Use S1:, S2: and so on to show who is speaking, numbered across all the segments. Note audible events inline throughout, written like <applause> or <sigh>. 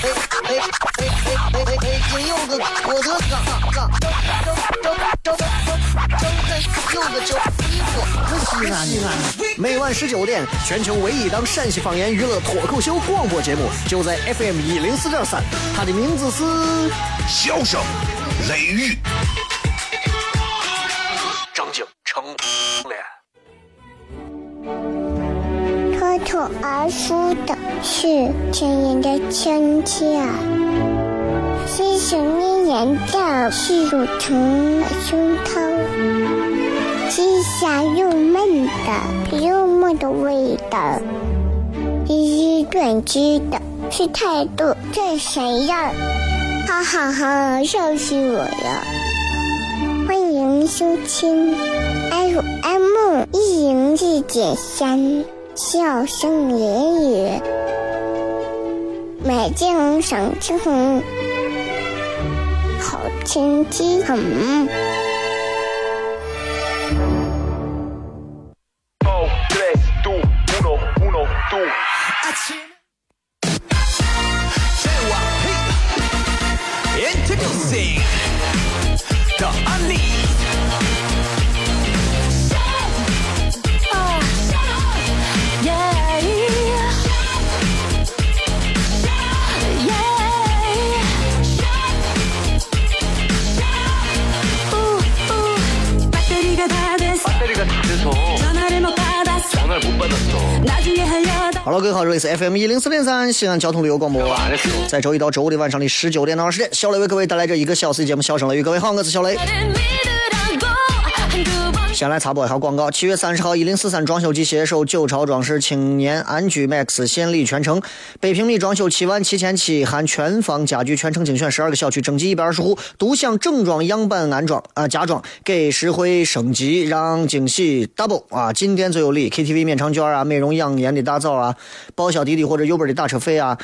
S1: 哎哎哎哎哎哎！金柚子，我的嘎嘎，张张张张张张开柚子酒，衣服不西安西安。每晚十九点，全球唯一档陕西方言娱乐脱口秀广播节目，就在 FM 一零四点三，它的名字是《
S2: 笑声雷雨》。
S1: 张景成
S3: 脸。脱口而出的是亲人的亲切，是想念人的是乳疼的胸膛，是香又闷的幽默的味道，是短知的是态度这谁样？哈哈哈，笑死我了！欢迎收听 FM 一零四点三。笑声言语，美景赏晴好天气很。
S1: 这里是 FM 一零四点三西安交通旅游广播，在周一到周五的晚上的十九点到二十点，小雷为各位带来这一个小时的节目《笑声雷雨》。各位好，我是小雷。先来插播一下广告。七月三十号，一零四三装修及携手九朝装饰青年安居 MAX 献礼全程，北平米装修七万七千起，含全房家具全程精选十二个小区，征集一百二十户，独享整装样板安装啊家装，给实惠升级，让惊喜 double 啊！进店最有礼，KTV 免场券啊，美容养颜的大枣啊，报销滴滴或者 Uber 的打车费啊，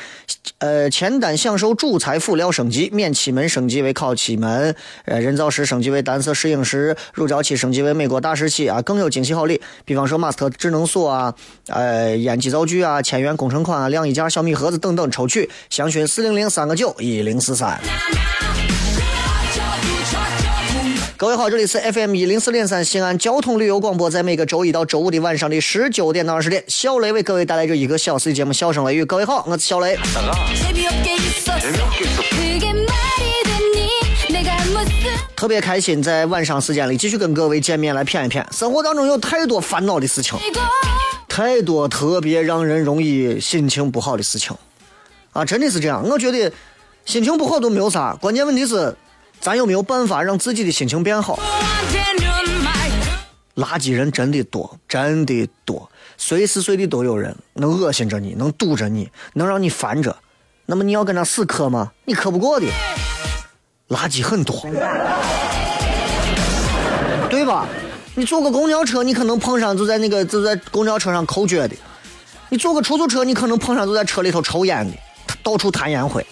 S1: 呃，前单享受主材辅料升级，免漆门升级为烤漆门，呃，人造石升级为单色石英石，乳胶漆升级为美国。大时期啊，更有惊喜好礼，比方说马斯特智能锁啊，呃，烟机灶具啊，千元工程款啊，晾衣架、小米盒子等等，抽取详询四零零三个九一零四三。各位好，这里是 FM 一零四点三西安交通旅游广播，在每个周一到周五的晚上的十九点到二十点，小雷为各位带来这一个小时的节目《笑声雷雨》。各位好，我是小雷。特别开心，在晚上时间里继续跟各位见面，来谝一谝。生活当中有太多烦恼的事情，太多特别让人容易心情不好的事情，啊，真的是这样。我觉得心情不好都没有啥，关键问题是咱有没有办法让自己的心情变好。垃圾人真的多，真的多，随时随地都有人能恶心着你，能堵着你，能让你烦着。那么你要跟他死磕吗？你磕不过的。垃圾很多，对吧？你坐个公交车，你可能碰上就在那个就在公交车上抠脚的；你坐个出租车，你可能碰上就在车里头抽烟的，到处弹烟灰。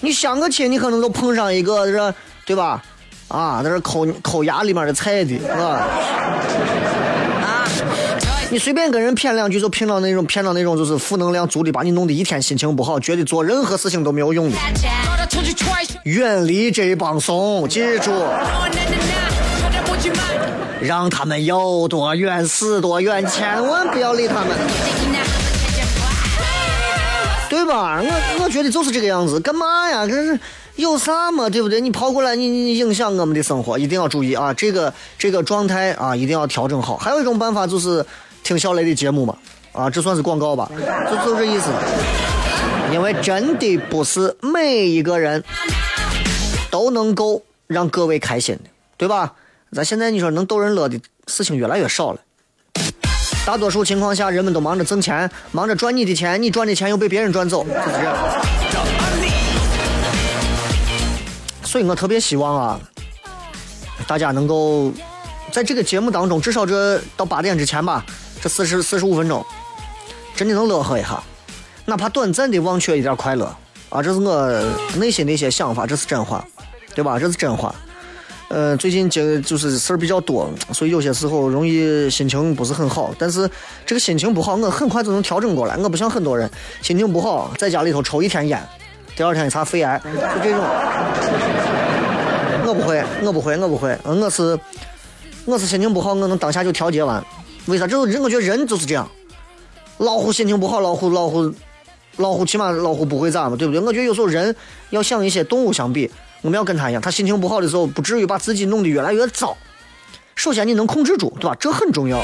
S1: 你相个亲，你可能都碰上一个这，对吧？啊，在这抠抠牙里面的菜的，是吧？你随便跟人谝两句，就骗到那种骗到那种就是负能量足的，把你弄得一天心情不好，觉得做任何事情都没有用的。远离这帮怂，记住，让他们有多远死多远，千万不要理他们，对吧？我我觉得就是这个样子，干嘛呀？这是有啥嘛？对不对？你跑过来，你你影响我们的生活，一定要注意啊！这个这个状态啊，一定要调整好。还有一种办法就是听小雷的节目嘛，啊，这算是广告吧？就就这意思。因为真的不是每一个人。都能够让各位开心的，对吧？咱现在你说能逗人乐的事情越来越少了。大多数情况下，人们都忙着挣钱，忙着赚你的钱，你赚的钱又被别人赚走，就是这样。所以我特别希望啊，大家能够在这个节目当中，至少这到八点之前吧，这四十四十五分钟，真的能乐呵一下，哪怕短暂的忘却一点快乐啊！这是我内心的一些想法，这是真话，对吧？这是真话。呃，最近这就是事儿比较多，所以有些时候容易心情不是很好。但是这个心情不好，我很快就能调整过来。我不像很多人，心情不好，在家里头抽一天烟，第二天一查肺癌，就这种。我不会，我不会，我不会。嗯我是，我是心情不好，我能当下就调节完。为啥？这人，我觉得人就是这样。老虎心情不好，老虎，老虎，老虎起码老虎不会咋嘛，对不对？我觉得有时候人要想一些动物相比。我们要跟他一样，他心情不好的时候，不至于把自己弄得越来越糟。首先，你能控制住，对吧？这很重要。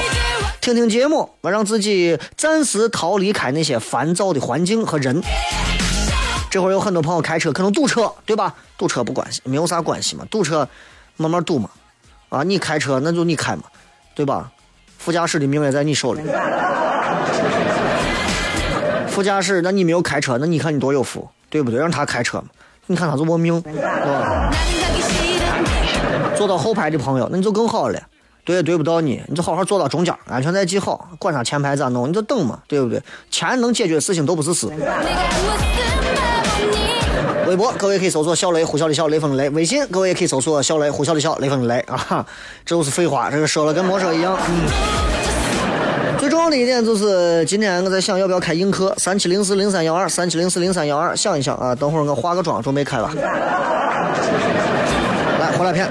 S1: 听听节目，我让自己暂时逃离开那些烦躁的环境和人。这会儿有很多朋友开车，可能堵车，对吧？堵车不关系，没有啥关系嘛。堵车慢慢堵嘛。啊，你开车那就你开嘛，对吧？副驾驶的命也在你手里。副驾驶，那你没有开车，那你看你多有福，对不对？让他开车嘛。你看他就我命，吧？坐到后排的朋友，那你就更好了，对也对不到你，你就好好坐到中间，安全带系好，管他前排咋弄，你就等嘛，对不对？钱能解决的事情都不是事。微博各位可以搜索小雷呼啸的笑雷锋的雷，微信各位也可以搜索小雷呼啸的笑雷锋的雷啊，这都是废话，这个说了跟没说一样。最重要的一点就是，今天我在想要不要开映客，三七零四零三幺二，三七零四零三幺二，想一想啊，等会儿我化个妆准备开了。来，回来片。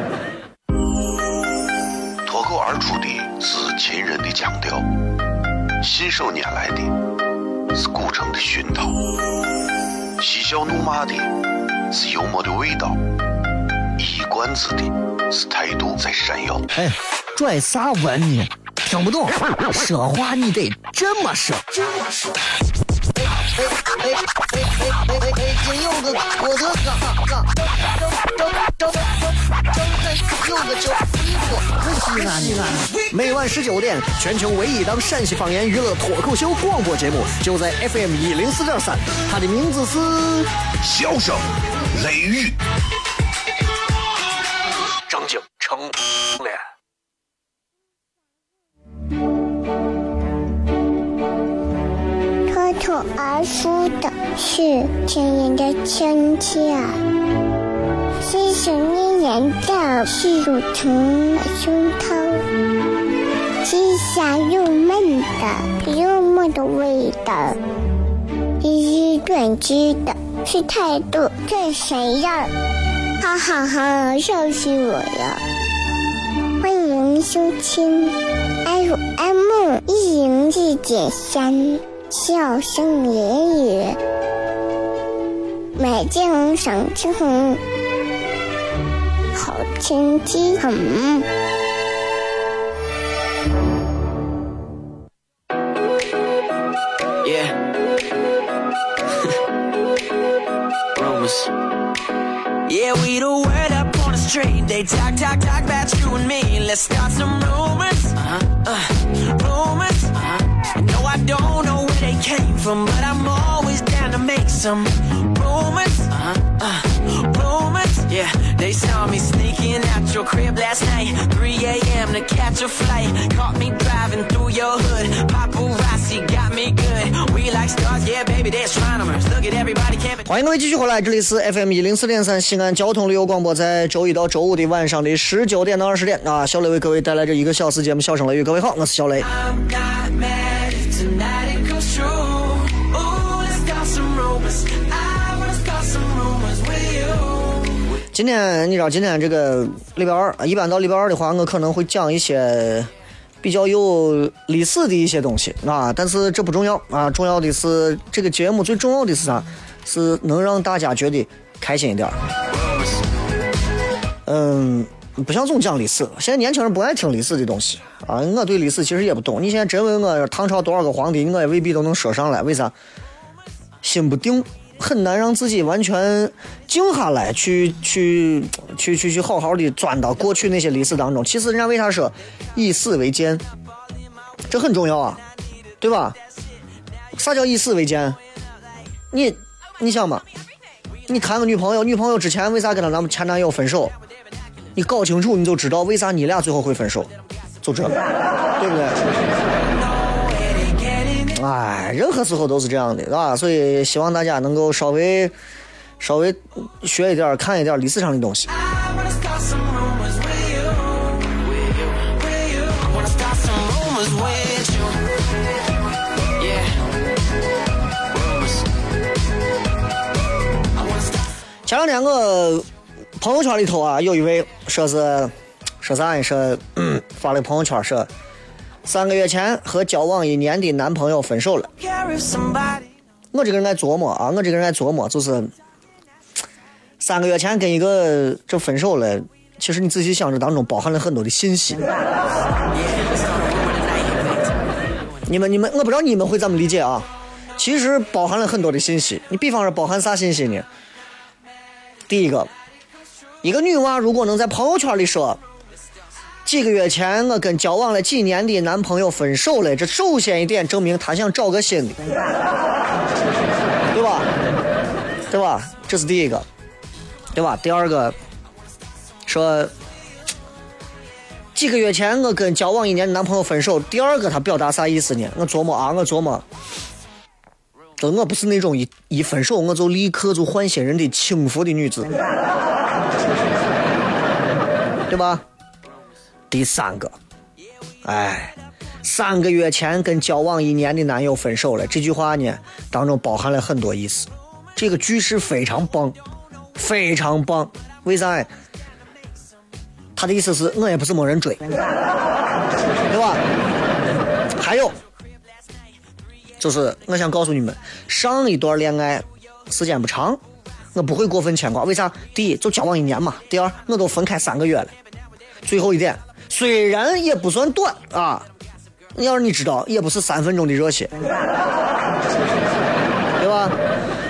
S2: 脱口而出的是秦人的腔调，信手拈来的是古城的熏陶，嬉笑怒骂的是幽默的味道，一冠子的是态度在闪耀。
S1: 哎，拽啥文呢？听不懂，说话你得这么说。哎哎哎哎哎哎哎！今有个我的哥，张张张张张开有个叫西安西安西安。每晚十九点，全球唯一档陕西方言娱乐脱口秀广播节目，就在 FM 一零四点三。它的名字是《
S2: 笑声雷雨》，
S1: 张景成脸。
S3: 脱口而出的是亲人的亲切，细细绵绵的是乳成的胸膛，细香又闷的幽默的味道，一语断句的是态度这谁呀？哈哈哈，笑死我了！欢迎收听 FM 一零四点三。笑声言语，美景赏晴，好天气很。Let's start some rumors. Uh-huh. Uh, rumors. Uh-huh. No, I don't know where they came from, but I'm always down to make some rumors. Uh-huh, uh, rumors. Yeah, they saw me sneaking out your crib last night, 3 a.m. to catch a flight. Caught me driving through your hood. Paparazzi got me good. We like stars, yeah, baby, they're astronomers. 欢迎各位继续回来，这里是 FM 一零四点三西安交通旅游广播，在周一到周五的晚上的十九点到二十点啊，小雷为各位带来这一个小时节目《笑声雷雨》。各位好，我是小雷。今天你知道，今天这个礼拜二，一般到礼拜二的话，我可能会讲一些比较有历史的一些东西啊。但是这不重要啊，重要的是这个节目最重要的是啥？是能让大家觉得开心一点儿。嗯，不想总讲历史，现在年轻人不爱听历史的东西啊。我对历史其实也不懂，你现在真问我唐朝多少个皇帝，我也未必都能说上来。为啥？心不定。很难让自己完全静下来，去去去去去好好的钻到过去那些历史当中。其实人家为啥说以史为鉴，这很重要啊，对吧？啥叫以史为鉴？你你想嘛？你谈个女朋友，女朋友之前为啥跟她男前男友分手？你搞清楚，你就知道为啥你俩最后会分手，就这，对不对？
S1: 哎，任何时候都是这样的，是吧？所以希望大家能够稍微稍微学一点、看一点历史上的东西。前两天我朋友圈里头啊，有一位说是说啥呀？说发了朋友圈说，三个月前和交往一年的男朋友分手了。我这个人爱琢磨啊，我这个人爱琢磨，就是三个月前跟一个这分手了，其实你仔细想，这当中包含了很多的信息。你们你们，我不知道你们会怎么理解啊？其实包含了很多的信息。你比方说，包含啥信息呢？第一个，一个女娃如果能在朋友圈里说，几个月前我跟交往了几年的男朋友分手了，这首先一点证明她想找个新的，对吧？对吧？这是第一个，对吧？第二个，说几个月前我跟交往一年的男朋友分手，第二个他表达啥意思呢？我琢磨啊，我琢磨。就我不是那种一一分手我就立刻就换新人的轻浮的女子，对吧？第三个，哎，三个月前跟交往一年的男友分手了，这句话呢当中包含了很多意思。这个句式非常棒，非常棒。为啥？他的意思是我也不是没人追，对吧？还有。就是我想告诉你们，上一段恋爱时间不长，我不会过分牵挂。为啥？第一，就交往一年嘛；第二，我都分开三个月了。最后一点，虽然也不算短啊，要是你知道，也不是三分钟的热血，对吧？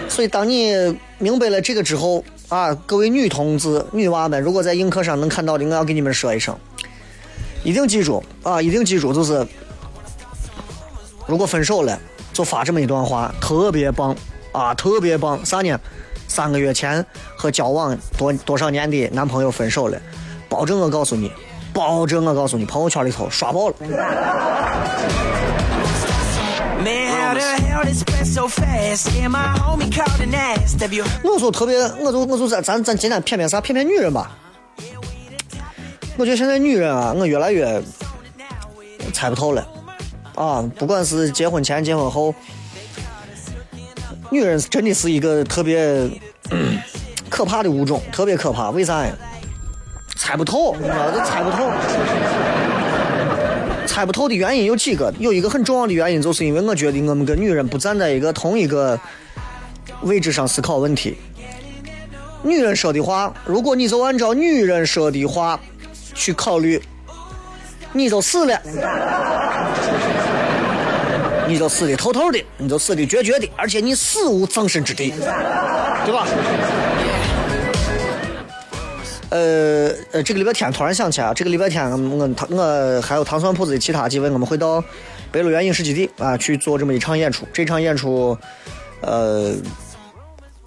S1: 所以，当你明白了这个之后啊，各位女同志、女娃们，如果在映客上能看到的，我要给你们说一声，一定记住啊，一定记住，就是如果分手了。就发这么一段话，特别棒啊，特别棒！啥呢？三个月前和交往多多少年的男朋友分手了，保证我告诉你，保证我告诉你，朋友圈里头刷爆了。我说特别，我就我就咱咱咱今天骗骗啥？骗骗女人吧。我觉得现在女人啊，我越来越猜不透了。啊，不管是结婚前、结婚后，女人真的是一个特别可怕的物种，特别可怕。为啥呀？猜不透，你知道，都猜不透。猜不透的原因有几个，有一个很重要的原因，就是因为我觉得我们跟女人不站在一个同一个位置上思考问题。女人说的话，如果你就按照女人说的话去考虑，你就死了。你就死的透透的，你就死的绝绝的，而且你死无葬身之地，对吧？呃呃，这个礼拜天突然想起来，这个礼拜天我唐我还有糖蒜铺子的其他几位，我们会到北路原影视基地啊去做这么一场演出。这场演出，呃，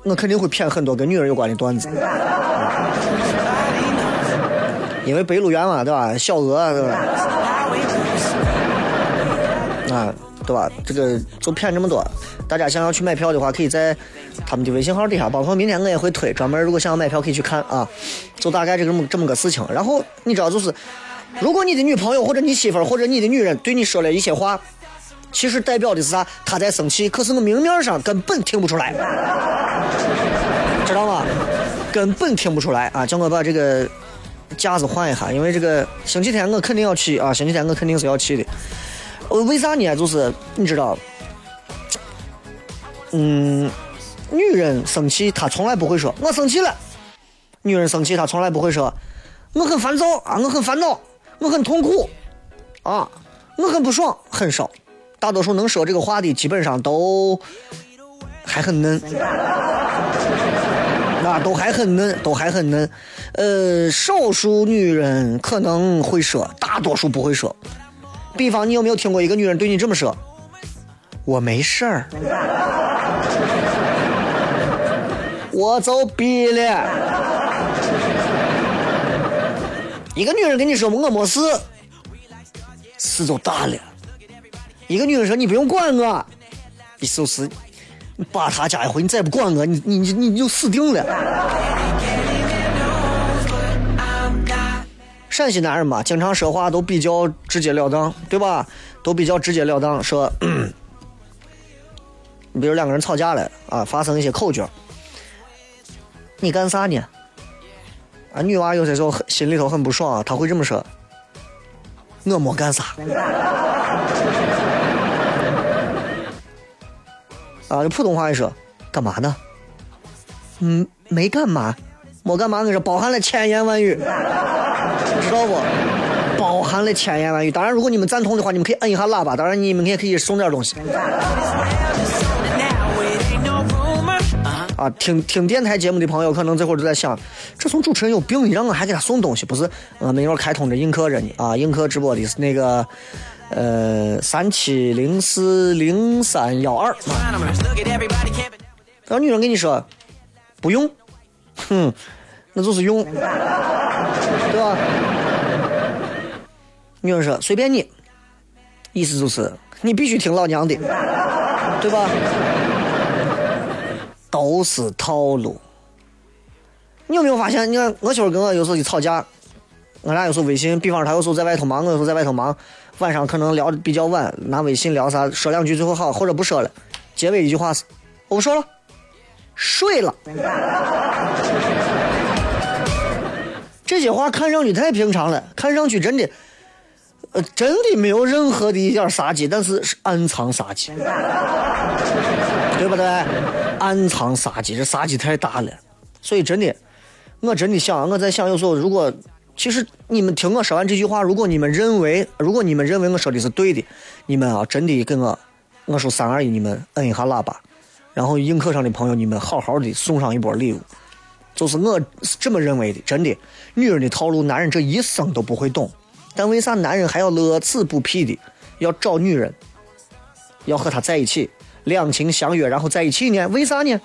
S1: 我肯定会骗很多跟女人有关的段子，<laughs> 因为北路原嘛，对吧？小鹅，对吧？<laughs> 啊。对吧？这个就骗这么多。大家想要去买票的话，可以在他们的微信号底下，包括明天我也会推专门。如果想要买票，可以去看啊。就大概这么这么个事情。然后你知道，就是如果你的女朋友或者你媳妇儿或者你的女人对你说了一些话，其实代表的是啥？她在生气，可是我明面上根本听不出来，<laughs> 知道吗？根本听不出来啊！叫我把这个架子换一下，因为这个星期天我肯定要去啊！星期天我肯定是要去的。呃，为啥呢？就是你知道，嗯，女人生气，她从来不会说“我生气了”。女人生气，她从来不会说“我很烦躁啊，我很烦恼，我很痛苦啊，我很不爽”。很少，大多数能说这个话的，基本上都还很嫩，那都还很嫩，都还很嫩。呃，少数女人可能会说，大多数不会说。比方，你有没有听过一个女人对你这么说？我没事儿，我走逼了。一个女人跟你说我没事，事就大了。一个女人说：“你不用管我。”意思就是，你把他家一回，你再不管我，你你你你就死定了。陕西男人嘛，经常说话都比较直截了当，对吧？都比较直截了当，说，你 <clears throat> 比如两个人吵架了啊，发生一些口角，你干啥呢？啊，女娃有些时候心里头很不爽啊，她会这么说：“我没干啥。<laughs> ”啊，就普通话一说，干嘛呢？嗯，没干嘛，没干嘛，跟你说包含了千言万语，知道不？包含了千言万语。当然，如果你们赞同的话，你们可以摁一下喇叭。当然，你们也可以送点东西。啊，听听电台节目的朋友，可能这会儿都在想，这从主持人有病，你让我还给他送东西？不是，我们一会儿开通着映客着呢。啊，映客直播的是那个，呃，三七零四零三幺二。然后女人跟你说，不用，哼，那就是用，对吧？女人说随便你，意思就是你必须听老娘的，对吧？都是套路。你有没有发现？你看我媳妇跟我有时候一吵架，我俩有时候微信，比方说她有时候在外头忙，我有时候在外头忙，晚上可能聊的比较晚，拿微信聊啥，说两句最后好，或者不说了，结尾一句话是我不说了，睡了。这些话看上去太平常了，看上去真的，呃，真的没有任何的一点杀机，但是是暗藏杀机，对不对？暗藏杀机，这杀机太大了，所以真的，我真的想，我在想，有时候如果，其实你们听我说完这句话，如果你们认为，如果你们认为我说的是对的，你们啊，真的跟我，我说三二一，你们摁一下喇叭，然后映客上的朋友，你们好好的送上一波礼物。就是我是这么认为的，真的，女人的套路，男人这一生都不会懂，但为啥男人还要乐此不疲的要找女人，要和她在一起，两情相悦，然后在一起呢？为啥呢？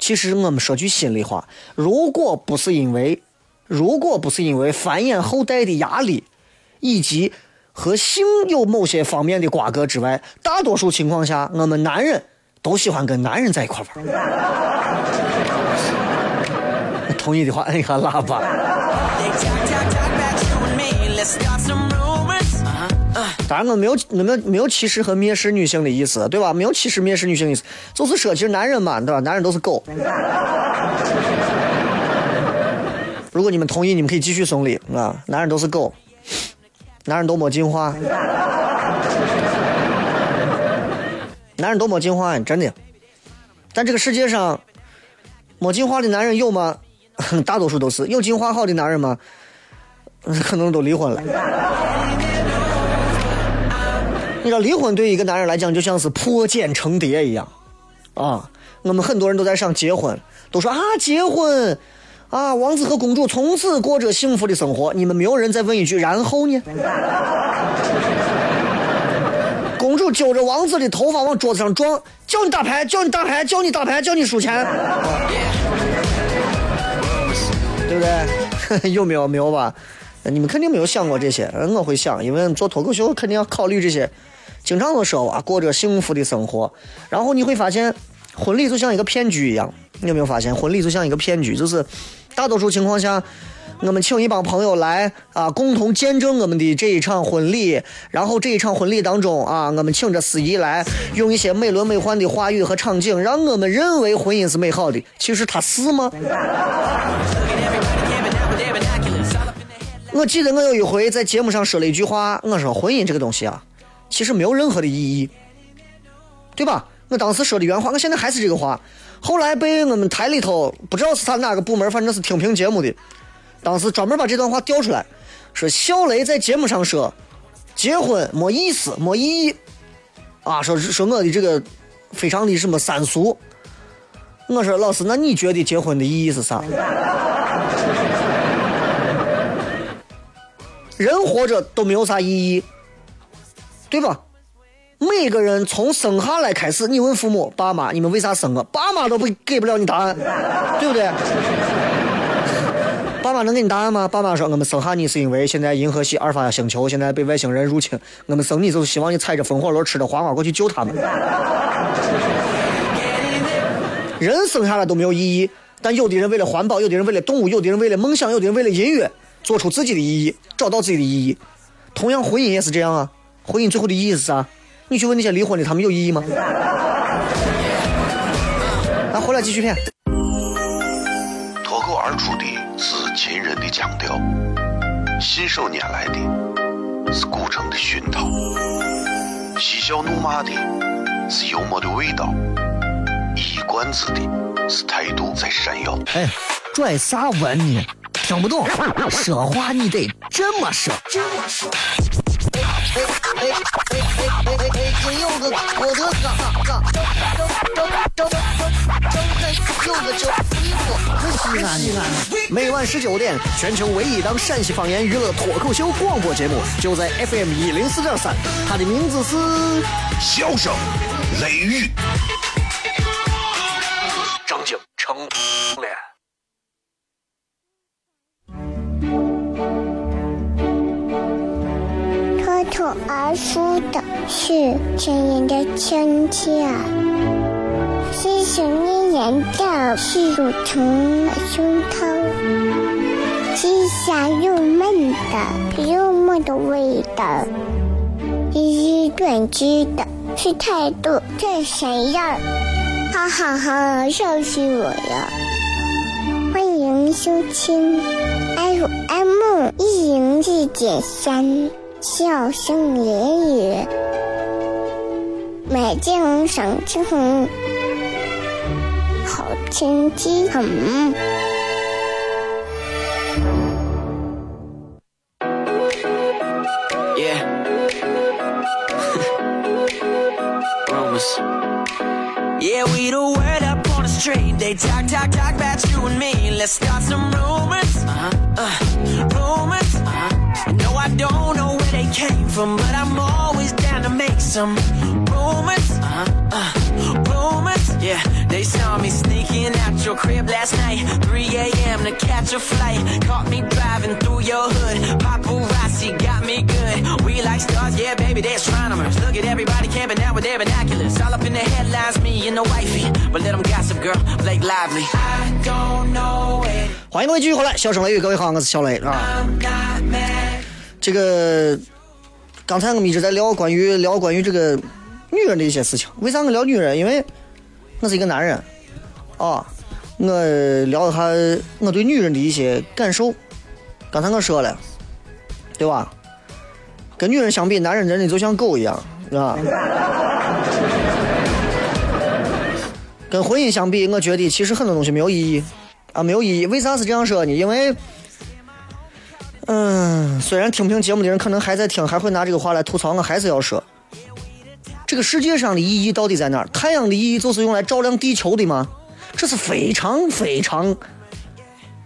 S1: 其实我们说句心里话，如果不是因为，如果不是因为繁衍后代的压力，以及和性有某些方面的瓜葛之外，大多数情况下，我们男人都喜欢跟男人在一块玩。同意的话，按一下喇叭。当然，我没有没有没有歧视和蔑视女性的意思，对吧？没有歧视蔑视女性的意思，就是说，其实男人嘛，对吧？男人都是狗。如果你们同意，你们可以继续送礼啊！男人都是狗，男人都没进化，男人都没进化，真的。但这个世界上，没进化的男人有吗？<laughs> 大多数都是有金花好的男人吗？<laughs> 可能都离婚了。<laughs> 你知道，离婚对一个男人来讲就像是破茧成蝶一样啊！我们很多人都在想结婚，都说啊结婚啊，王子和公主从此过着幸福的生活。你们没有人再问一句，然后呢？公主揪着王子的头发往桌子上撞，叫你打牌，叫你打牌，叫你打牌，叫你输钱。对不对？<laughs> 有没有没有吧？你们肯定没有想过这些，我会想，因为做脱口秀肯定要考虑这些。经常都说啊，过着幸福的生活，然后你会发现，婚礼就像一个骗局一样。你有没有发现，婚礼就像一个骗局？就是大多数情况下，我们请一帮朋友来啊，共同见证我们的这一场婚礼。然后这一场婚礼当中啊，我们请着司仪来，用一些美轮美奂的话语和场景，让我们认为婚姻是美好的。其实它是吗？我记得我有一回在节目上说了一句话，我说婚姻这个东西啊，其实没有任何的意义，对吧？我当时说的原话，我现在还是这个话。后来被我们台里头不知道是他哪个部门，反正是听评节目的，当时专门把这段话调出来，说小雷在节目上说结婚没意思、没意义啊，说说我的这个非常的什么三俗。我说老师，那你觉得结婚的意义是啥？人活着都没有啥意义，对吧？每个人从生下来开始，你问父母、爸妈，你们为啥生我？爸妈都不给不了你答案，<laughs> 对不对？爸妈能给你答案吗？爸妈说我们生下你是因为现在银河系阿尔法星球现在被外星人入侵，我们生你就是希望你踩着风火轮吃着黄瓜过去救他们。<laughs> 人生下来都没有意义，但有的人为了环保，有的人为了动物，有的人为了梦想，有的人为了音乐，做出自己的意义，找到自己的意义。同样，婚姻也是这样啊。婚姻最后的意义是啥？你去问那些离婚的，他们有意义吗？那回来继续骗。
S2: 脱口而出的是秦人的腔调，信手拈来的是古城的熏陶，嬉笑怒骂的是幽默的味道，一冠子的是态度在闪耀。
S1: 哎，拽啥文呢？听不懂，说话你得这么说。哎哎哎哎哎哎哎！今有个我的哥哥，张张张张张张有个叫衣服，可西安西安。每晚十九点，全球唯一档陕西方言娱乐脱口秀广播节目，就在 FM 一零四点三。它的名字是《
S2: 笑声雷雨》，
S1: 张景成脸。
S3: 而出的是亲人的亲切，是想念人的是乳成的胸膛，是香又闷的幽默的味道，是短知的是态度这闪耀，哈哈哈，笑死我了！欢迎收听 FM 一零四点三。笑声言语，美景赏晴空，好天气很。
S4: Yeah. Rumors. Yeah, we the word up on the street. They talk, talk, talk about you and me. Let's start some rumors. from, but I'm always down to make some rumors. Uh-huh, uh, rumors. Yeah, they saw me sneaking out your crib last night, 3 a.m. to catch a flight. Caught me driving through your hood. Paparazzi got me good. We like stars, yeah, baby, they're astronomers. Look at everybody camping out with their binoculars. All up in the headlines, me and the wifey. But let them gossip, girl, Blake Lively. I don't know it.
S1: 欢迎各位继续回来，笑声雷雨，各位好，我是小雷啊。这个 刚才我们一直在聊关于聊关于这个女人的一些事情。为啥我聊女人？因为我是一个男人啊。我聊一下我对女人的一些感受。刚才我说了，对吧？跟女人相比，男人真的就像狗一样，是吧？跟婚姻相比，我觉得其实很多东西没有意义啊，没有意义。为啥是这样说呢？因为。嗯，虽然听不听节目的人可能还在听，还会拿这个话来吐槽，我还是要说，这个世界上的意义到底在哪儿？太阳的意义就是用来照亮地球的吗？这是非常非常，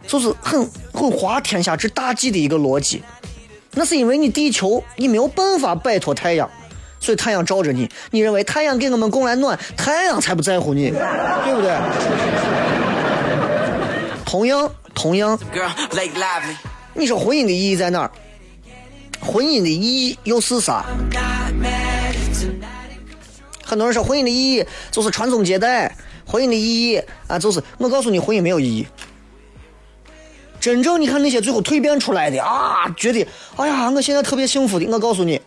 S1: 就是很很滑天下之大忌的一个逻辑。那是因为你地球你没有办法摆脱太阳，所以太阳照着你，你认为太阳给我们供来暖，太阳才不在乎你，对不对？同样，同样。你说婚姻的意义在哪儿？婚姻的意义又是啥？很多人说婚姻的意义就是传宗接代，婚姻的意义啊就是我告诉你，婚姻没有意义。真正你看那些最后蜕变出来的啊，觉得哎呀，我现在特别幸福的。我告诉你，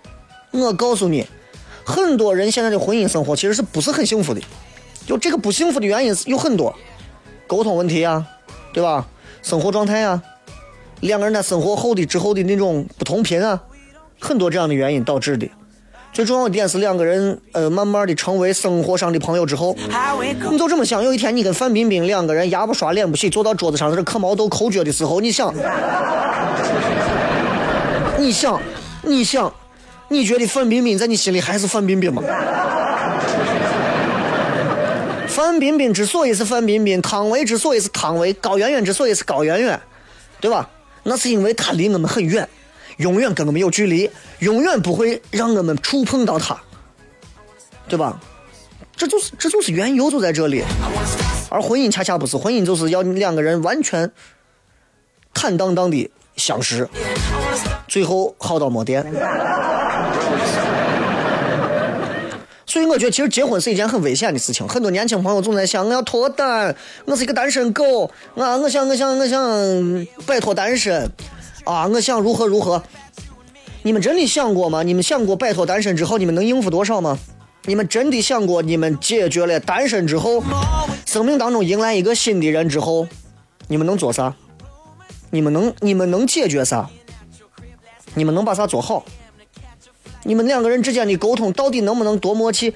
S1: 我告诉你，很多人现在的婚姻生活其实是不是很幸福的？就这个不幸福的原因有很多，沟通问题啊，对吧？生活状态啊。两个人的生活后的之后的那种不同频啊，很多这样的原因导致的。最重要的点是两个人呃慢慢的成为生活上的朋友之后，你就这么想，有一天你跟范冰冰两个人牙不刷脸不洗坐到桌子上在这嗑毛豆抠脚的时候，你想，你想，你想，你觉得范冰冰在你心里还是范冰冰吗？范冰冰之所以是范冰冰，汤唯之所以是汤唯，高圆圆之所以是高圆圆，对吧？那是因为他离我们很远，永远跟我们有距离，永远不会让我们触碰到他，对吧？这就是这就是缘由就在这里，而婚姻恰恰不是，婚姻就是要两个人完全坦荡荡的相识，最后好到没电。所以我觉得，其实结婚是一件很危险的事情。很多年轻朋友总在想，我要脱单，我是一个单身狗啊！我想，我想，我想摆脱单身啊！我想如何如何？你们真的想过吗？你们想过摆脱单身之后，你们能应付多少吗？你们真的想过，你们解决了单身之后，生命当中迎来一个新的人之后，你们能做啥？你们能，你们能解决啥？你们能把啥做好？你们两个人之间的沟通到底能不能多默契？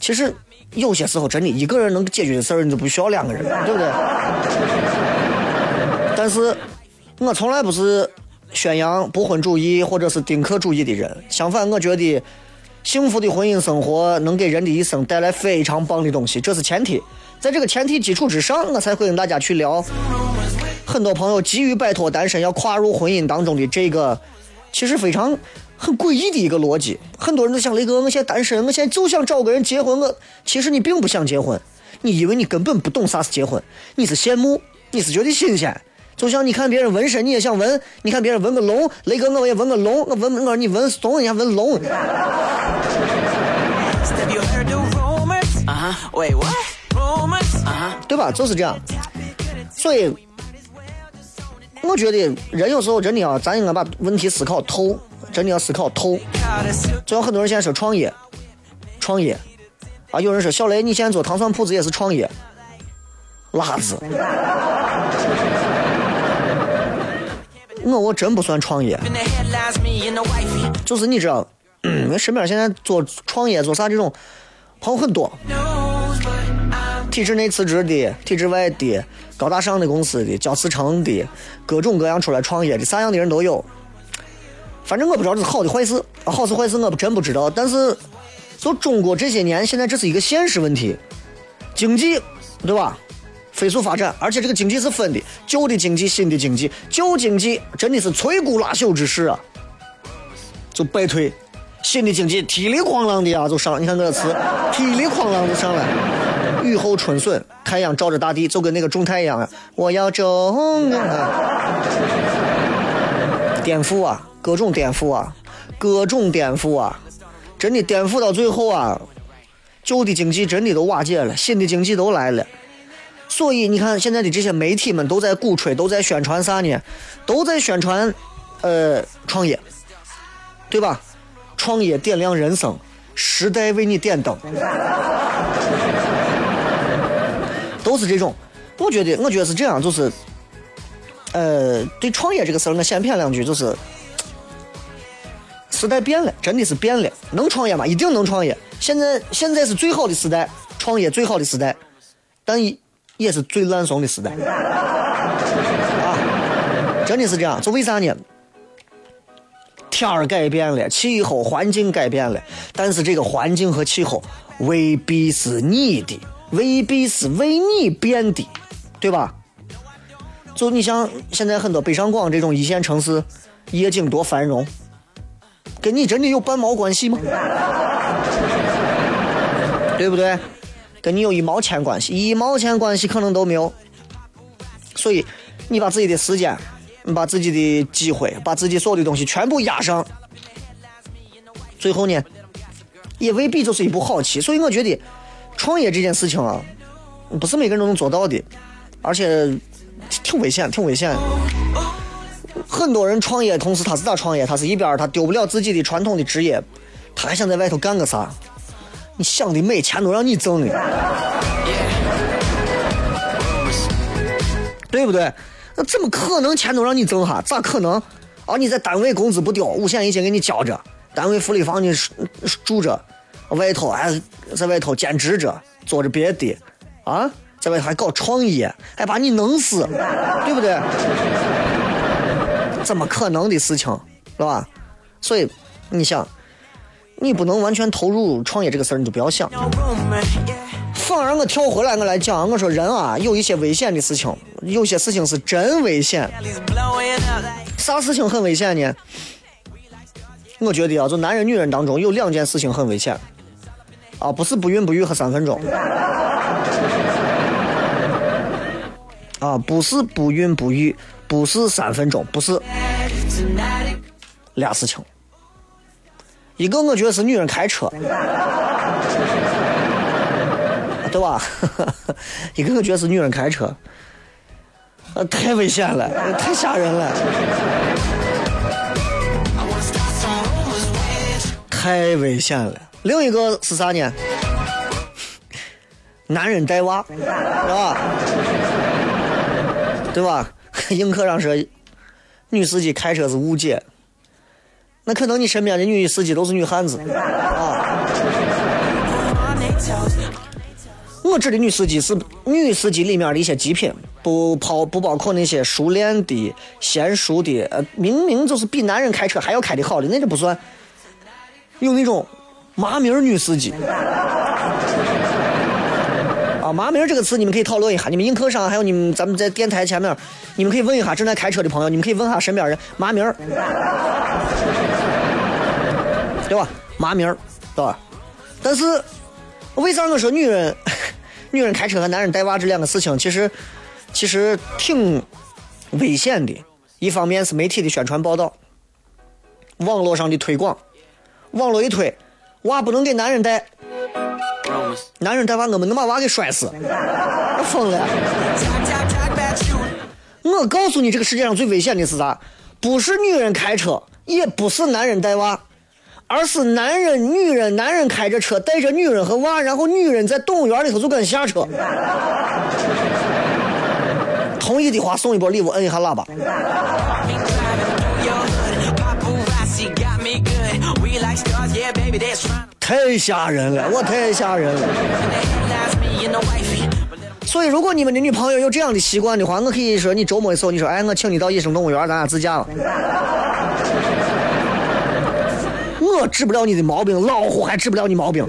S1: 其实有些时候真的一个人能解决的事儿，你就不需要两个人，对不对？但是，我从来不是宣扬不婚主义或者是丁克主义的人。相反，我觉得幸福的婚姻生活能给人的一生带来非常棒的东西，这是前提。在这个前提基础之上，我才会跟大家去聊。很多朋友急于摆脱单身，要跨入婚姻当中的这个，其实非常。很诡异的一个逻辑，很多人都想雷哥，我现在单身，我现在就想找个人结婚。我其实你并不想结婚，你以为你根本不懂啥是结婚，你是羡慕，你是觉得新鲜。就像你看别人纹身，你也想纹；你看别人纹个龙，雷哥我也纹个龙，我纹我说你纹松，人家纹龙，对吧？就是这样。所以，我觉得人有时候真的啊，咱应该把问题思考透。真的要思考透，就像很多人现在说创业，创业。啊，有人说小雷，你现在做糖蒜铺子也是创业，辣子，我我真不算创业，就是你知道，因为身边现在做创业做啥这种朋友很多，体制内辞职的，体制外的，高大上的公司的，教辞呈的，各种各样出来创业的，啥样的人都有。反正我不知道这是好的坏事，好是坏事我不真不知道。但是，就中国这些年，现在这是一个现实问题，经济，对吧？飞速发展，而且这个经济是分的，旧的经济、新的经济，旧经济真的是摧枯拉朽之势啊，就败退；新的经济踢里哐啷的啊，就上。你看这个词，踢里哐啷就上来，雨后春笋，太阳照着大地，就跟那个种太阳啊，我要种啊，颠覆啊！各种颠覆啊，各种颠覆啊，真的颠覆到最后啊，旧的经济真的都瓦解了，新的经济都来了。所以你看，现在的这些媒体们都在鼓吹，都在宣传啥呢？都在宣传，呃，创业，对吧？创业点亮人生，时代为你点灯，都是这种。我觉得，我觉得是这样，就是，呃，对创业这个事儿，我先谝两句，就是。时代变了，真的是变了。能创业吗？一定能创业。现在现在是最好的时代，创业最好的时代，但也是最烂怂的时代。啊，真的是这样。就为啥呢？天儿改变了，气候环境改变了，但是这个环境和气候未必是你的，未必是为你变的，对吧？就你像现在很多北上广这种一线城市，夜景多繁荣。跟你真的有半毛关系吗？对不对？跟你有一毛钱关系，一毛钱关系可能都没有。所以，你把自己的时间，你把自己的机会，把自己所有的东西全部压上，最后呢，也未必就是一步好棋。所以，我觉得创业这件事情啊，不是每个人都能做到的，而且挺危险，挺危险。很多人创业，同时他是咋创业？他是一边他丢不了自己的传统的职业，他还想在外头干个啥？你想的美，钱都让你挣的，对不对？那怎么可能钱都让你挣哈？咋可能？啊，你在单位工资不丢，五险一金给你交着，单位福利房你住着，外头还在外头兼职着，做着别的，啊，在外头还搞创业，还把你弄死，对不对？怎么可能的事情，是吧？所以你想，你不能完全投入创业这个事儿，你就不要想。反而我跳回来，我来讲，我说人啊，有一些危险的事情，有些事情是真危险。啥事情很危险呢？我觉得啊，就男人女人当中有两件事情很危险，啊，不是不孕不育和三分钟，啊，不是不孕不育。不是三分钟，不是俩事情。一个我觉得是女人开车，<laughs> 对吧？<laughs> 一个我觉得是女人开车，呃，太危险了，太吓人了，太危险了。另一个是啥呢？<laughs> 男人带娃，是吧？对吧？<laughs> 映客上说，女司机开车是误解。那可能你身边的女司机都是女汉子啊。我指的女司机是女司机里面的一些极品，不包不包括那些熟练的、娴熟的，呃，明明就是比男人开车还要开的好的，那就不算。有那种麻名女司机。啊，麻名这个词你们可以讨论一下，你们映客上还有你们咱们在电台前面，你们可以问一下正在开车的朋友，你们可以问一下身边人麻名对吧？麻名对吧？但是为啥我说女人 <laughs> 女人开车和男人带娃这两个事情，其实其实挺危险的。一方面是媒体的宣传报道，网络上的推广，网络一推，娃不能给男人带。男人带娃，我们能把娃给摔死，<laughs> 疯了！我告诉你，这个世界上最危险的是啥？不是女人开车，也不是男人带娃，而是男人、女人，男人开着车带着女人和娃，然后女人在动物园里头就跟下车。同意的话送一波礼物，摁一下喇叭。太吓人了，<laughs> 我太吓人了。所以，如果你们的女朋友有这样的习惯的话，我可以说，你周末的时候，你说，哎，我请你到野生动物园，咱俩自驾了。<laughs> 我治不了你的毛病，老虎还治不了你毛病。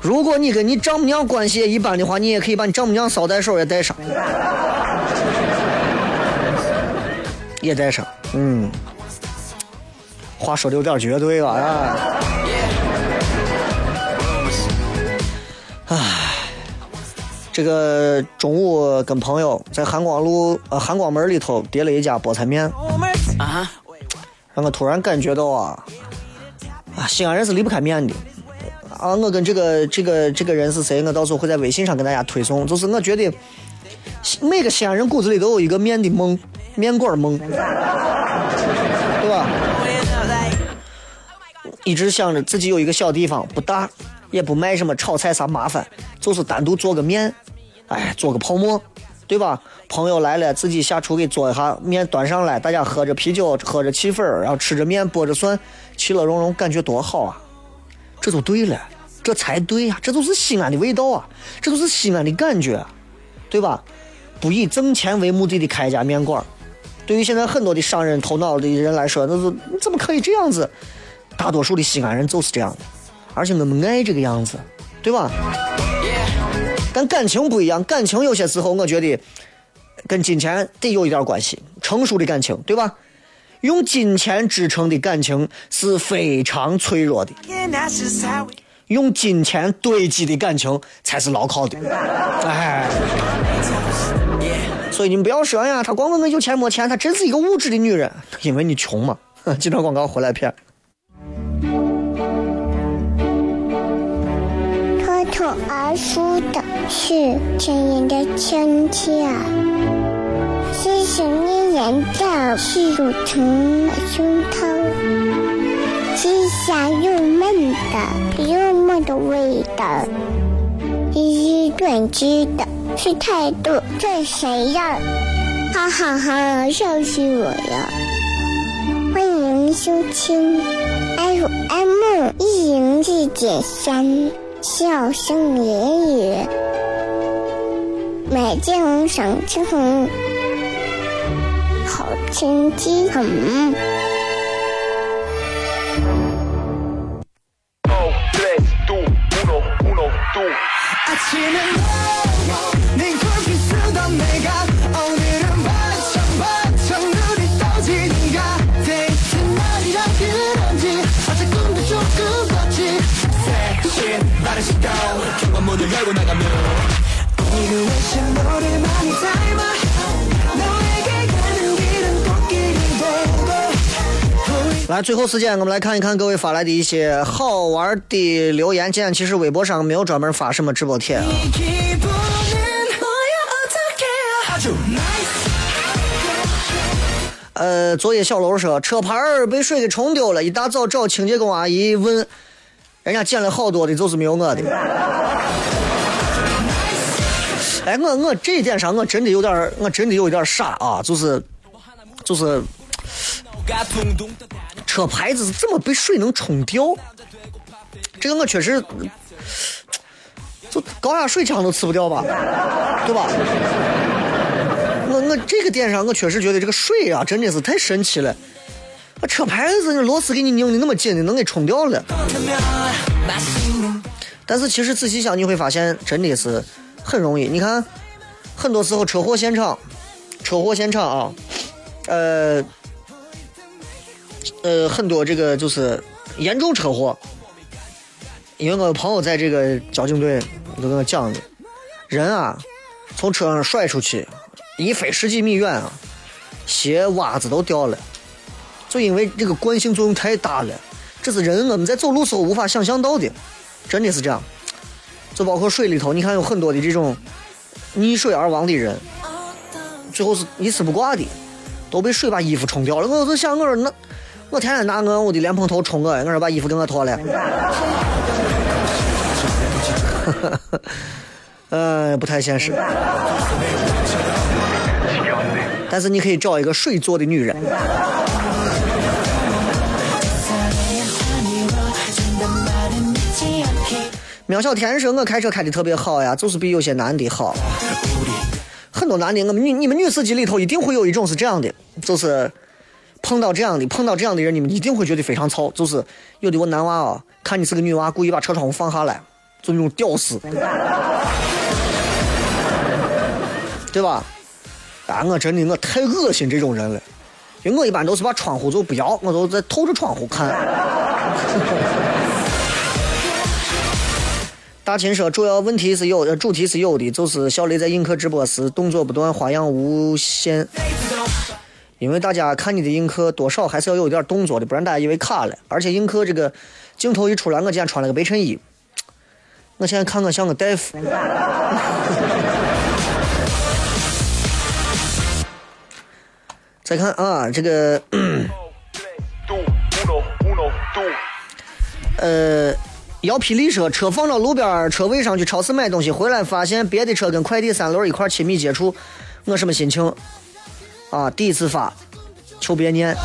S1: 如果你跟你丈母娘关系也一般的话，你也可以把你丈母娘捎带手也带上，也带上，嗯。话说的有点绝对了啊！唉，这个中午跟朋友在韩光路呃韩光门里头叠了一家菠菜面啊，让我突然感觉到啊，啊西安人是离不开面的啊！我跟这个这个这个人是谁？我到时候会在微信上跟大家推送。就是我觉得每个西安人骨子里都有一个面的梦，面馆梦，一直想着自己有一个小地方，不大，也不卖什么炒菜啥麻烦，就是单独做个面，哎，做个泡馍，对吧？朋友来了，自己下厨给做一下面，端上来，大家喝着啤酒，喝着气氛，然后吃着面，剥着蒜，其乐融融，感觉多好啊！这就对了，这才对呀，这就是西安的味道啊，这都是西安的感觉，对吧？不以挣钱为目的的开一家面馆，对于现在很多的商人头脑的人来说，那是你怎么可以这样子？大多数的西安人就是这样的，而且我们爱这个样子，对吧？但感情不一样，感情有些时候我觉得跟金钱得有一点关系，成熟的感情，对吧？用金钱支撑的感情是非常脆弱的，用金钱堆积的感情才是牢靠的。哎，所以你们不要说呀，他光问我有钱没钱，他真是一个物质的女人，因为你穷嘛。<laughs> 这段广告回来片。
S3: 脱而出的是甜人的亲切，是想念人的是乳疼的胸膛，是香又闷的又闷的味道，是短知的，是态度这谁呀？哈哈哈，笑死我了！欢迎收听 FM 一零四点三。笑声言语，每天想听，好听极很。Oh.
S1: 来，最后时间，我们来看一看各位发来的一些好玩的留言。今天其实微博上没有专门发什么直播贴。呃，昨夜小楼说，车牌被水给冲丢了，一大早找清洁工阿姨问，人家捡了好多的，就是没有我的。哎，我我这一点上我真的有点，我真的有一点傻啊，就是就是车牌子是怎么被水能冲掉？这个我确实，就高压水枪都吃不掉吧，对吧？我我这个点上，我确实觉得这个水啊，真的是太神奇了。那车牌子，螺丝给你拧的那么紧的，能给冲掉了。但是其实仔细想，你会发现真的是很容易。你看，很多时候车祸现场，车祸现场啊，呃呃，很多这个就是严重车祸。因为我朋友在这个交警队都跟我讲的，人啊从车上甩出去，一飞十几米远啊，鞋袜子都掉了，就因为这个惯性作用太大了，这是人我们在走路时候无法想象到的，真的是这样。就包括水里头，你看有很多的这种溺水而亡的人，最后是一丝不挂的，都被水把衣服冲掉了。我就想，我说那我天天拿我我的莲蓬头冲我，我说把衣服给我脱了。<laughs> 呃，不太现实。但是你可以找一个水做的女人。苗小天说：“我开车开的特别好呀，就是比有些男的好。很多男的，我们女你们女司机里头一定会有一种是这样的，就是碰到这样的碰到这样的人，你们一定会觉得非常操。就是有的我男娃啊，看你是个女娃，故意把车窗户放下来，就那种屌丝，对吧？啊，我真的我太恶心这种人了，因为我一般都是把窗户就不摇，我都在透着窗户看。”大秦说：“主要问题是有，呃，主题是有的，就是小雷在映客直播时动作不断，花样无限。因为大家看你的映客多少还是要有点动作的，不然大家以为卡了。而且映客这个镜头一出来，我今天穿了个白衬衣，我现在看我像个大夫。再看啊，这个，呃。”姚霹雳说：“车放到路边车位上去超市买东西，回来发现别的车跟快递三轮一块亲密接触，我什么心情？啊，第一次发，求别念。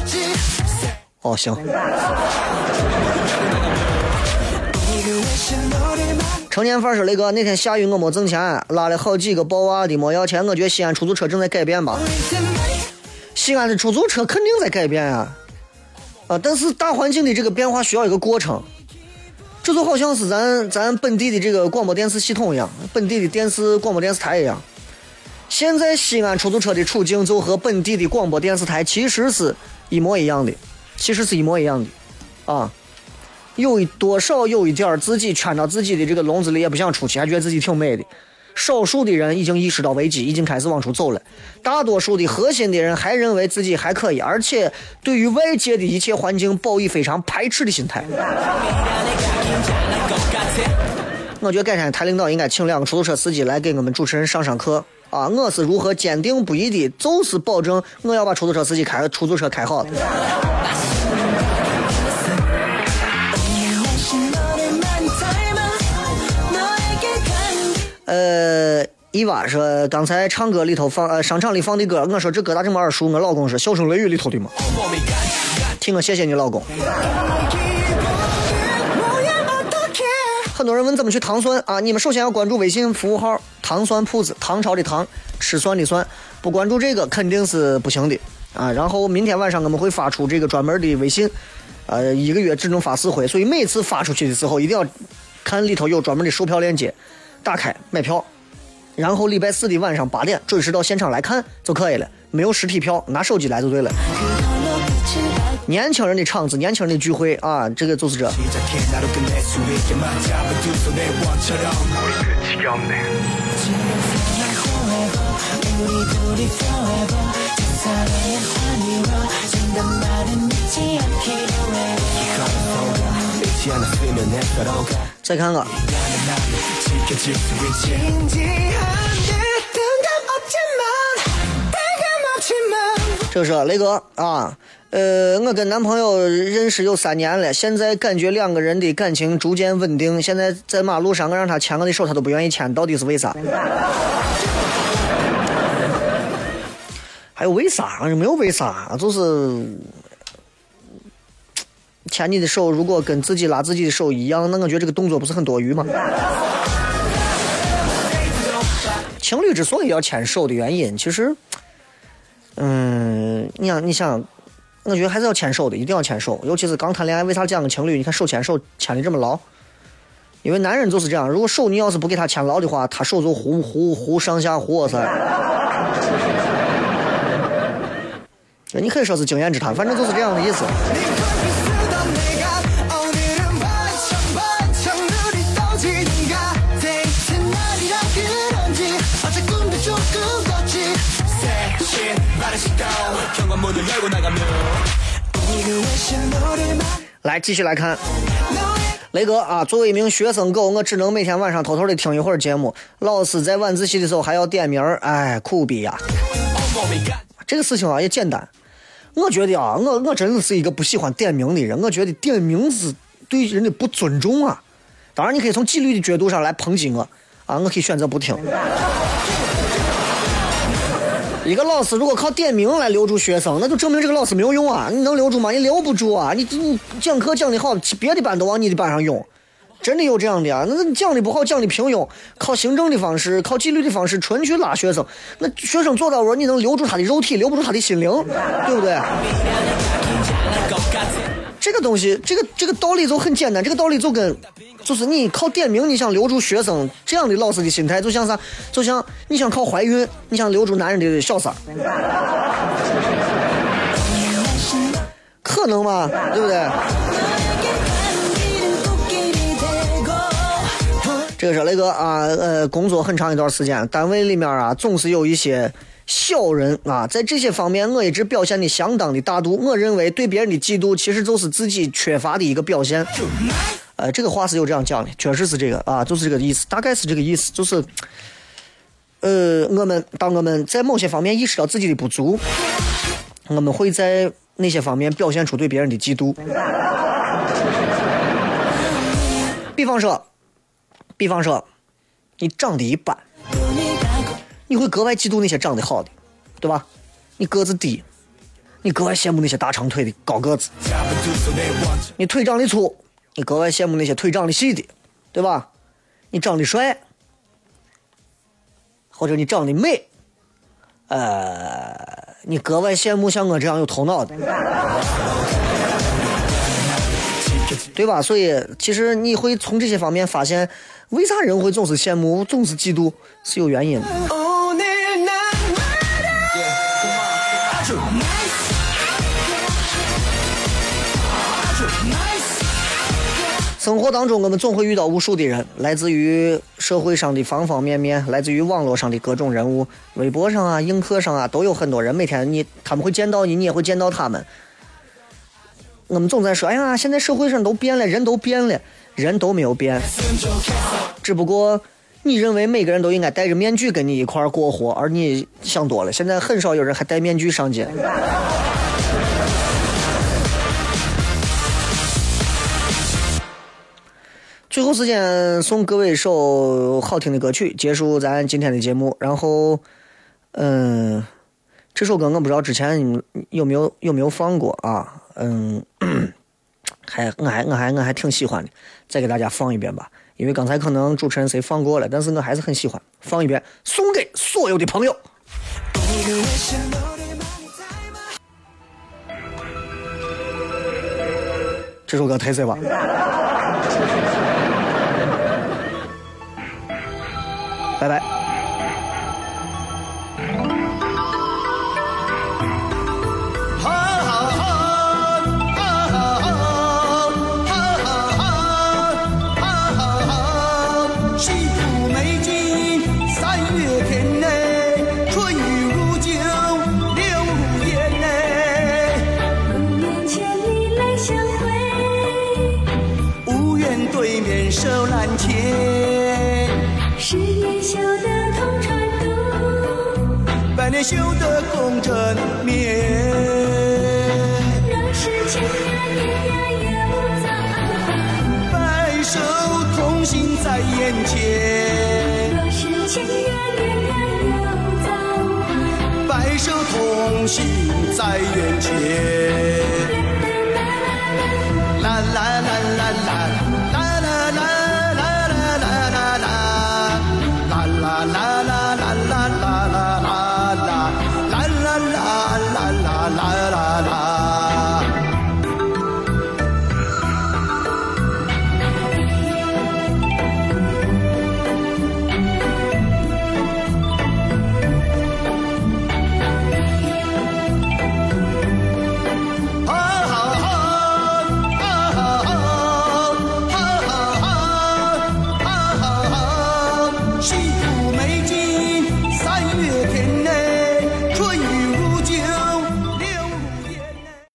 S1: 哦，行。成年范儿说：雷哥，那天下雨我没挣钱，拉了好几个抱娃的没要钱。我觉得西安出租车正在改变吧。西安的出租车肯定在改变啊，啊，但是大环境的这个变化需要一个过程。”这就好像是咱咱本地的这个广播电视系统一样，本地的电视广播电视台一样。现在西安出租车的处境就和本地的广播电视台其实是一模一样的，其实是一模一样的，啊，有多少有一点自己圈到自己的这个笼子里，也不想出去，还觉得自己挺美的。少数的人已经意识到危机，已经开始往出走了。大多数的核心的人还认为自己还可以，而且对于外界的一切环境抱以非常排斥的心态。我觉得改天台领导应该请两个出租车司机来给我们主持人上上课啊！我是如何坚定不移的，就是保证我要把出租车司机开出租车开好。呃，伊娃说刚才唱歌里头放呃商场里放的歌，我说这歌咋这么耳熟？我老公说《笑声雷雨》里头的嘛。听我谢谢你老公。很多人问怎么去糖酸啊？你们首先要关注微信服务号“糖酸铺子”，唐朝的唐，吃酸的酸。不关注这个肯定是不行的啊。然后明天晚上我们会发出这个专门的微信，呃，一个月只能发四回，所以每次发出去的时候一定要看里头有专门的售票链接。打开买票，然后礼拜四的晚上八点准时到现场来看就可以了。没有实体票，拿手机来就对了。年轻人的场子，年轻人的聚会啊，这个就是这。再看看。
S5: 지켜질 수 있지 진지한데 뜬금없지만 뜬금없지만
S1: 这个是雷哥啊。呃，我跟男朋友认识有三年了，现在感觉两个人的感情逐渐稳定。现在在马路上，我让他牵我的手，他都不愿意牵，到底是为啥？还有为啥？没有为啥，就是牵你的手，如果跟自己拉自己的手一样，那我觉得这个动作不是很多余吗？ 情侣之所以要牵手的原因，其实，嗯，你想，你想，我觉得还是要牵手的，一定要牵手，尤其是刚谈恋爱，为啥讲个情侣？你看手牵手牵的这么牢，因为男人就是这样，如果手你要是不给他牵牢的话，他手就忽忽忽上下忽噻。<laughs> 你可以说是经验之谈，反正就是这样的意思。来继续来看。雷哥啊作为一名学生狗我只能每天晚上偷偷的听一会儿节目。老师在晚自习的时候还要点名儿哎苦逼呀。这个事情啊也简单。我觉得啊我我真的是一个不喜欢点名的人我觉得点名字对人的不尊重啊。当然你可以从纪律的角度上来抨击我啊我可以选择不听。一个老师如果靠点名来留住学生，那就证明这个老师没有用啊！你能留住吗？你留不住啊！你你讲课讲的好，别的班都往你的班上涌，真的有这样的啊？那你讲的不好，讲的平庸，靠行政的方式，靠纪律的方式，纯去拉学生，那学生做到我，你能留住他的肉体，留不住他的心灵，对不对？这个东西，这个这个道理就很简单，这个道理就跟，就是你靠点名，你想留住学生这样的老师的心态，就像啥？就像你想靠怀孕，你想留住男人的小三，可能吗？对不对？这个是那个啊，呃，工作很长一段时间，单位里面啊，总是有一些小人啊，在这些方面，我一直表现的相当的大度。我认为对别人的嫉妒，其实就是自己缺乏的一个表现。呃，这个话是有这样讲的，确实是这个啊，就是这个意思，大概是这个意思，就是，呃，我们当我们在某些方面意识到自己的不足，我们会在那些方面表现出对别人的嫉妒。比方说，比方说，你长得一般，你会格外嫉妒那些长得好的对吧？你个子低你格外羡慕那些大长腿的高个子。你腿长得粗你格外羡慕那些腿长得细的对吧？你长得帅或者你长得美呃你格外羡慕像我这样有头脑的对吧？所以其实你会从这些方面发现为啥人会总是羡慕总是嫉妒是有原因的。生活当中，我们总会遇到无数的人，来自于社会上的方方面面，来自于网络上的各种人物，微博上啊、映客上啊，都有很多人。每天你他们会见到你，你也会见到他们。我们总在说，哎呀，现在社会上都变了，人都变了，人都没有变，只不过你认为每个人都应该戴着面具跟你一块过活，而你想多了。现在很少有人还戴面具上街。最后时间送各位一首好听的歌曲结束咱今天的节目然后嗯这首歌我不知道之前你们有没有有没有放过啊？嗯还我还我还我还挺喜欢的再给大家放一遍吧因为刚才可能主持人谁放过了但是我还是很喜欢放一遍送给所有的朋友。<laughs> 这首歌太帅吧拜拜。
S5: lying